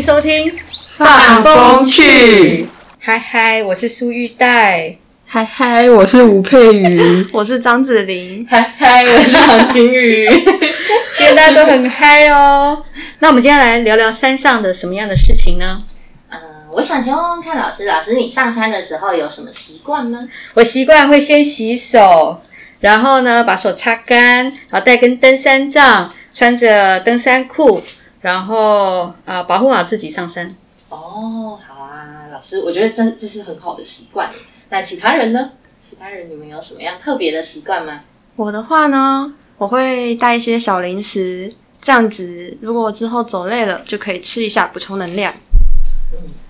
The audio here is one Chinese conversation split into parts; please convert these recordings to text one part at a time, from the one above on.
迎收听放风去，嗨嗨，我是苏玉黛，嗨嗨，我是吴佩瑜，我是张子琳，嗨嗨，我是黄晴雨。今天大家都很嗨哦。那我们今天来聊聊山上的什么样的事情呢？嗯，我想先问问看老师，老师你上山的时候有什么习惯吗？我习惯会先洗手，然后呢把手擦干，然后带根登山杖，穿着登山裤，然后啊保护好自己上山。哦，好啊，老师，我觉得这这是很好的习惯。那其他人呢？其他人你们有什么样特别的习惯吗？我的话呢，我会带一些小零食，这样子如果我之后走累了，就可以吃一下补充能量。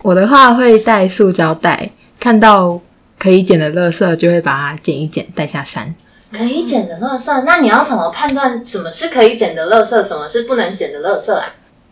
我的话会带塑胶袋，看到可以捡的垃圾就会把它捡一捡带下山。可以捡的垃圾，那你要怎么判断什么是可以捡的垃圾，什么是不能捡的垃圾啊？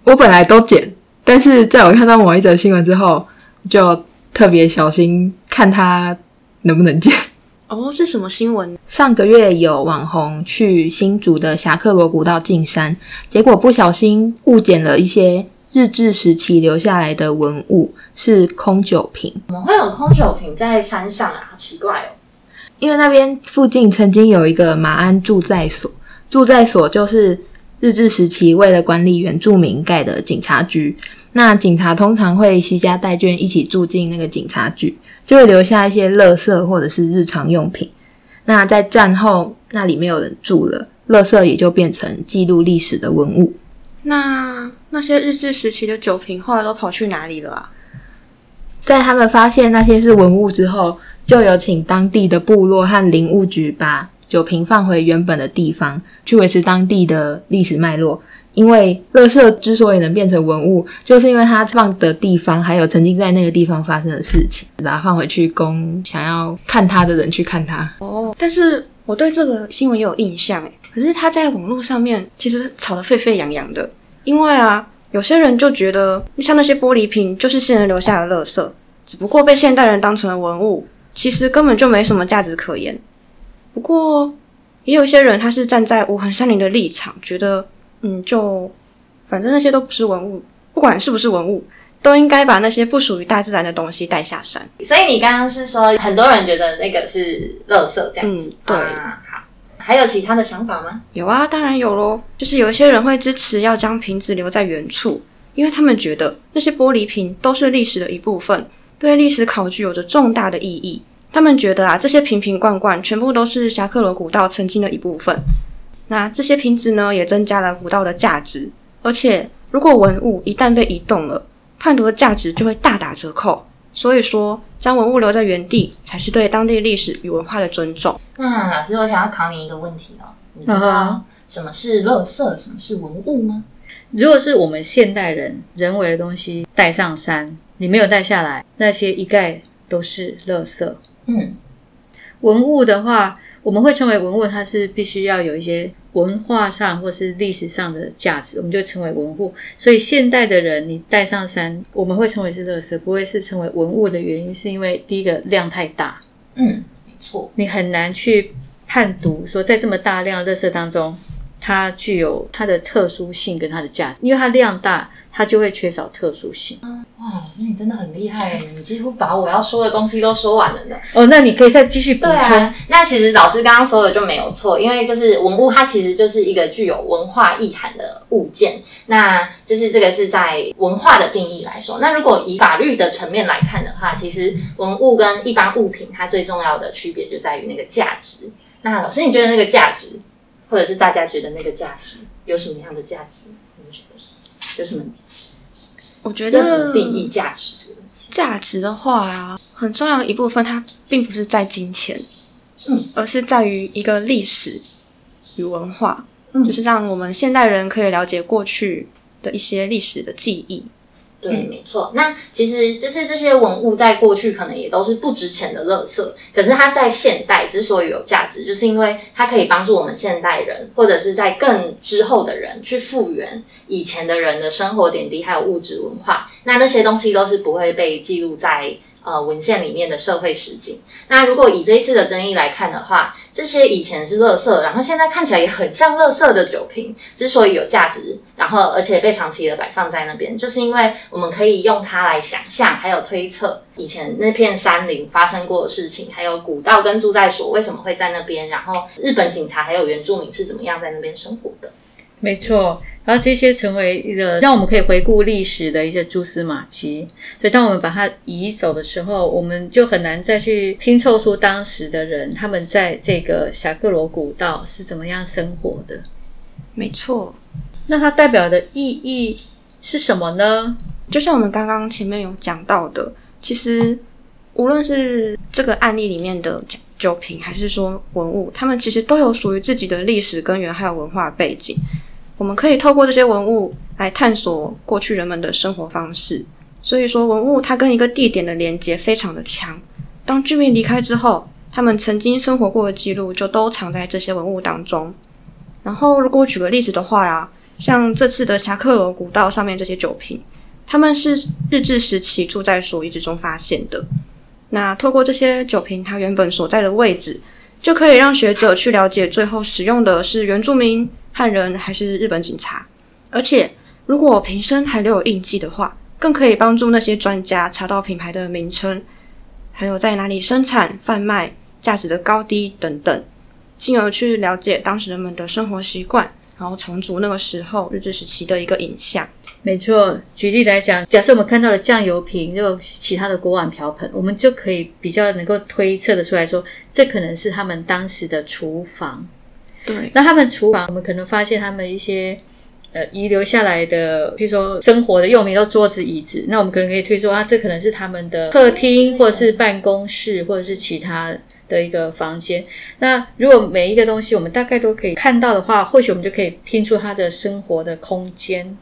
我本来都剪，但是在我看到某一则新闻之后，就特别小心看它能不能剪。哦，是什么新闻？上个月有网红去新竹的侠客罗古道进山，结果不小心误捡了一些日治时期留下来的文物，是空酒瓶。怎么会有空酒瓶在山上啊？好奇怪哦。因为那边附近曾经有一个马鞍驻在所，驻在所就是日治时期为了管理原住民盖的警察局。那警察通常会携家带眷一起住进那个警察局，就会留下一些垃圾或者是日常用品。那在战后那里没有人住了，垃圾也就变成记录历史的文物。那那些日治时期的酒瓶后来都跑去哪里了啊？在他们发现那些是文物之后，就有请当地的部落和林务局把酒瓶放回原本的地方，去维持当地的历史脉络。因为垃圾之所以能变成文物，就是因为它放的地方还有曾经在那个地方发生的事情，把它放回去供想要看它的人去看它。哦，但是我对这个新闻有印象诶，可是它在网络上面其实吵得沸沸扬扬的，因为啊，有些人就觉得像那些玻璃瓶就是先人留下的垃圾，只不过被现代人当成了文物，其实根本就没什么价值可言。不过也有一些人他是站在无痕山林的立场，觉得。嗯，就反正那些都不是文物，不管是不是文物，都应该把那些不属于大自然的东西带下山。所以你刚刚是说，很多人觉得那个是垃圾这样子，对。好，还有其他的想法吗？有啊，当然有喽。就是有一些人会支持要将瓶子留在原处，因为他们觉得那些玻璃瓶都是历史的一部分，对历史考据有着重大的意义。他们觉得啊，这些瓶瓶罐罐全部都是侠客罗古道曾经的一部分。那这些瓶子呢，也增加了古道的价值。而且，如果文物一旦被移动了，叛徒的价值就会大打折扣。所以说，将文物留在原地，才是对当地历史与文化的尊重。那老师，我想要考你一个问题哦，你知道什么是垃圾，什么是文物吗？如果是我们现代人人为的东西带上山，你没有带下来，那些一概都是垃圾。嗯，文物的话，我们会称为文物，它是必须要有一些。文化上或是历史上的价值，我们就称为文物。所以现代的人，你带上山，我们会称为是垃圾，不会是称为文物的原因，是因为第一个量太大，嗯，没错，你很难去判读说在这么大量的垃圾当中，它具有它的特殊性跟它的价值，因为它量大。它就会缺少特殊性。哇，老师你真的很厉害，你几乎把我要说的东西都说完了呢。哦，那你可以再继续补充。啊，那其实老师刚刚说的就没有错，因为就是文物，它其实就是一个具有文化意涵的物件。那就是这个是在文化的定义来说。那如果以法律的层面来看的话，其实文物跟一般物品它最重要的区别就在于那个价值。那老师你觉得那个价值，或者是大家觉得那个价值有什么样的价值？你觉得有什么？我觉得定义价值这个价值的话啊，很重要的一部分，它并不是在金钱，嗯，而是在于一个历史与文化。嗯就是让我们现代人可以了解过去的一些历史的记忆。对，没错。那其实就是这些文物在过去可能也都是不值钱的垃圾，可是它在现代之所以有价值，就是因为它可以帮助我们现代人，或者是在更之后的人去复原以前的人的生活点滴，还有物质文化。那那些东西都是不会被记录在呃文献里面的社会实景。那如果以这一次的争议来看的话，这些以前是垃圾，然后现在看起来也很像垃圾的酒瓶，之所以有价值，然后而且被长期的摆放在那边，就是因为我们可以用它来想象，还有推测以前那片山林发生过的事情，还有古道跟住在所为什么会在那边，然后日本警察还有原住民是怎么样在那边生活的。没错，然后这些成为一个让我们可以回顾历史的一些蛛丝马迹。所以，当我们把它移走的时候，我们就很难再去拼凑出当时的人他们在这个侠客罗古道是怎么样生活的。没错，那它代表的意义是什么呢？就像我们刚刚前面有讲到的，其实无论是这个案例里面的酒瓶，还是说文物，他们其实都有属于自己的历史根源还有文化背景。我们可以透过这些文物来探索过去人们的生活方式。所以说，文物它跟一个地点的连接非常的强。当居民离开之后，他们曾经生活过的记录就都藏在这些文物当中。然后，如果举个例子的话呀，像这次的侠客罗古道上面这些酒瓶，他们是日治时期住在所遗址中发现的。那透过这些酒瓶，它原本所在的位置，就可以让学者去了解最后使用的是原住民、汉人还是日本警察。而且，如果瓶身还留有印记的话，更可以帮助那些专家查到品牌的名称，还有在哪里生产、贩卖、价值的高低等等，进而去了解当时人们的生活习惯，然后重组那个时候日治时期的一个影像。没错，举例来讲，假设我们看到了酱油瓶，又其他的锅碗瓢盆，我们就可以比较能够推测的出来说，这可能是他们当时的厨房。对，那他们厨房，我们可能发现他们一些呃遗留下来的，比如说生活的用品，都桌子、椅子，那我们可能可以推说，啊，这可能是他们的客厅，或者是办公室，或者是其他的一个房间。那如果每一个东西我们大概都可以看到的话，或许我们就可以拼出他的生活的空间。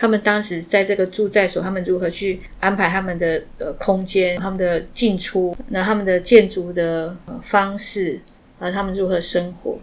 他们当时在这个住在所，他们如何去安排他们的呃空间、他们的进出，那他们的建筑的、呃、方式，啊，他们如何生活？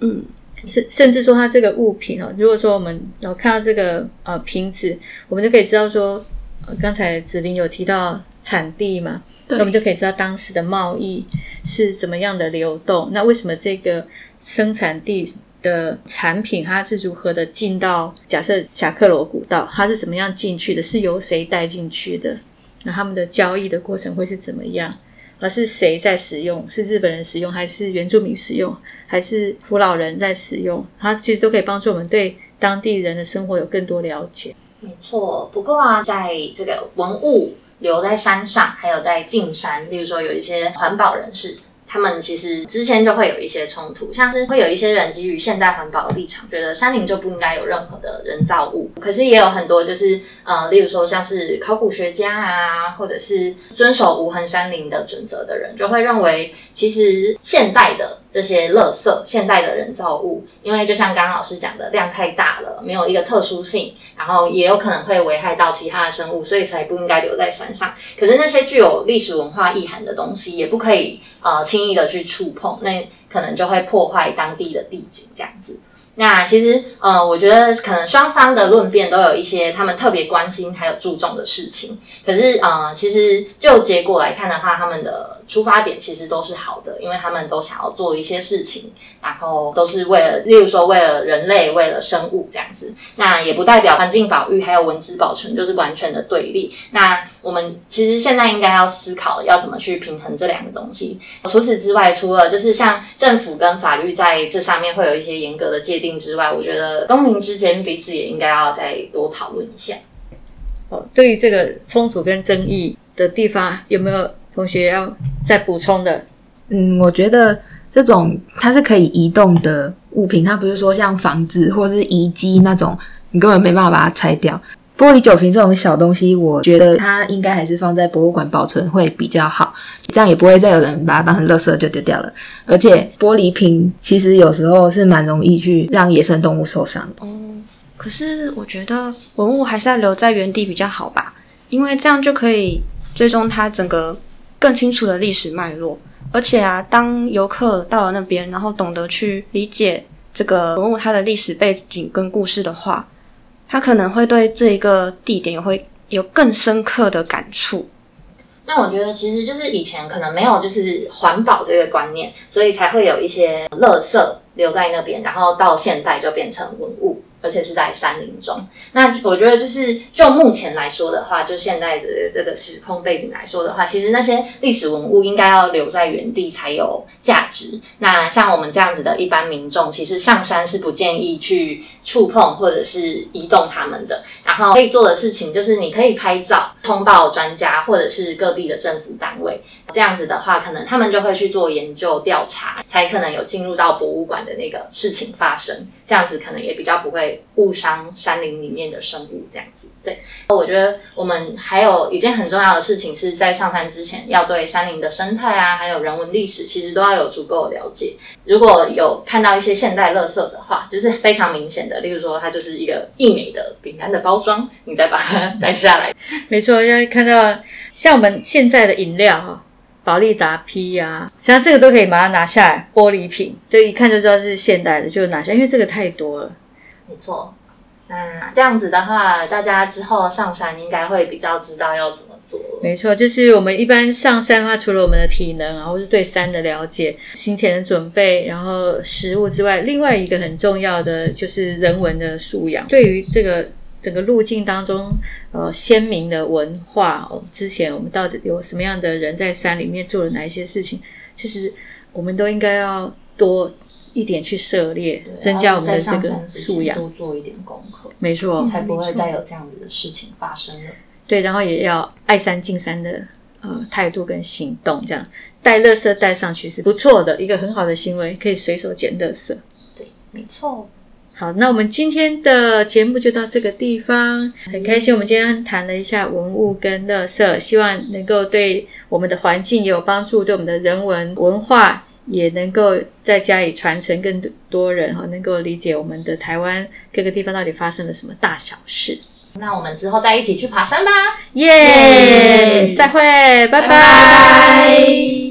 嗯，甚甚至说它这个物品哦，如果说我们然后看到这个呃瓶子，我们就可以知道说，呃、刚才子琳有提到产地嘛，那我们就可以知道当时的贸易是怎么样的流动。那为什么这个生产地的产品它是如何的进到假设侠客罗古道，它是怎么样进去的？是由谁带进去的？那他们的交易的过程会是怎么样？而是谁在使用？是日本人使用，还是原住民使用，还是扶老人在使用？它其实都可以帮助我们对当地人的生活有更多了解。没错，不过啊，在这个文物留在山上，还有在进山，例如说有一些环保人士。他们其实之前就会有一些冲突，像是会有一些人基于现代环保的立场，觉得山林就不应该有任何的人造物。可是也有很多就是呃，例如说像是考古学家啊，或者是遵守无痕山林的准则的人，就会认为其实现代的这些垃圾、现代的人造物，因为就像刚刚老师讲的，量太大了，没有一个特殊性，然后也有可能会危害到其他的生物，所以才不应该留在山上。可是那些具有历史文化意涵的东西，也不可以呃轻易的去触碰，那可能就会破坏当地的地景这样子。那其实，呃，我觉得可能双方的论辩都有一些他们特别关心还有注重的事情。可是，呃，其实就结果来看的话，他们的出发点其实都是好的，因为他们都想要做一些事情，然后都是为了，例如说为了人类，为了生物这样子。那也不代表环境保育还有文字保存就是完全的对立。那我们其实现在应该要思考要怎么去平衡这两个东西。除此之外，除了就是像政府跟法律在这上面会有一些严格的界定定之外，我觉得公民之间彼此也应该要再多讨论一下。哦，对于这个冲突跟争议的地方，有没有同学要再补充的？嗯，我觉得这种它是可以移动的物品，它不是说像房子或是遗迹那种，你根本没办法把它拆掉。玻璃酒瓶这种小东西，我觉得它应该还是放在博物馆保存会比较好。这样也不会再有人把它当成垃圾就丢掉了。而且玻璃瓶其实有时候是蛮容易去让野生动物受伤的。哦可是我觉得文物还是要留在原地比较好吧，因为这样就可以追踪它整个更清楚的历史脉络。而且啊，当游客到了那边，然后懂得去理解这个文物它的历史背景跟故事的话，他可能会对这一个地点也会有更深刻的感触。那我觉得其实就是以前可能没有就是环保这个观念，所以才会有一些垃圾留在那边，然后到现代就变成文物。而且是在山林中。那我觉得，就是就目前来说的话，就现在的这个时空背景来说的话，其实那些历史文物应该要留在原地才有价值。那像我们这样子的一般民众，其实上山是不建议去触碰或者是移动他们的。然后可以做的事情就是，你可以拍照通报专家或者是各地的政府单位。这样子的话，可能他们就会去做研究调查，才可能有进入到博物馆的那个事情发生。这样子可能也比较不会误伤山林里面的生物。这样子，对，我觉得我们还有一件很重要的事情是在上山之前，要对山林的生态啊，还有人文历史，其实都要有足够的了解。如果有看到一些现代垃圾的话，就是非常明显的，例如说它就是一个易美的饼干的包装，你再把它带下来。没错，要看到像我们现在的饮料哈。宝利达 P 呀，像这个都可以把它拿下来，玻璃瓶，这一看就知道是现代的，就拿下，因为这个太多了。没错，那这样子的话，大家之后上山应该会比较知道要怎么做。没错，就是我们一般上山的话，除了我们的体能啊，或是对山的了解、行前的准备，然后食物之外，另外一个很重要的就是人文的素养。对于这个。整个路径当中，呃，鲜明的文化哦。之前我们到底有什么样的人在山里面做了哪一些事情？其实我们都应该要多一点去涉猎，增加我们的这个素养，多做一点功课，没错，才不会再有这样子的事情发生了。对，然后也要爱山敬山的呃态度跟行动，这样带乐色带上去是不错的一个很好的行为，可以随手捡乐色。对，没错。好，那我们今天的节目就到这个地方。很开心，我们今天谈了一下文物跟乐色，希望能够对我们的环境也有帮助，对我们的人文文化也能够在加以传承，更多人哈能够理解我们的台湾各个地方到底发生了什么大小事。那我们之后再一起去爬山吧！耶，再会，拜拜。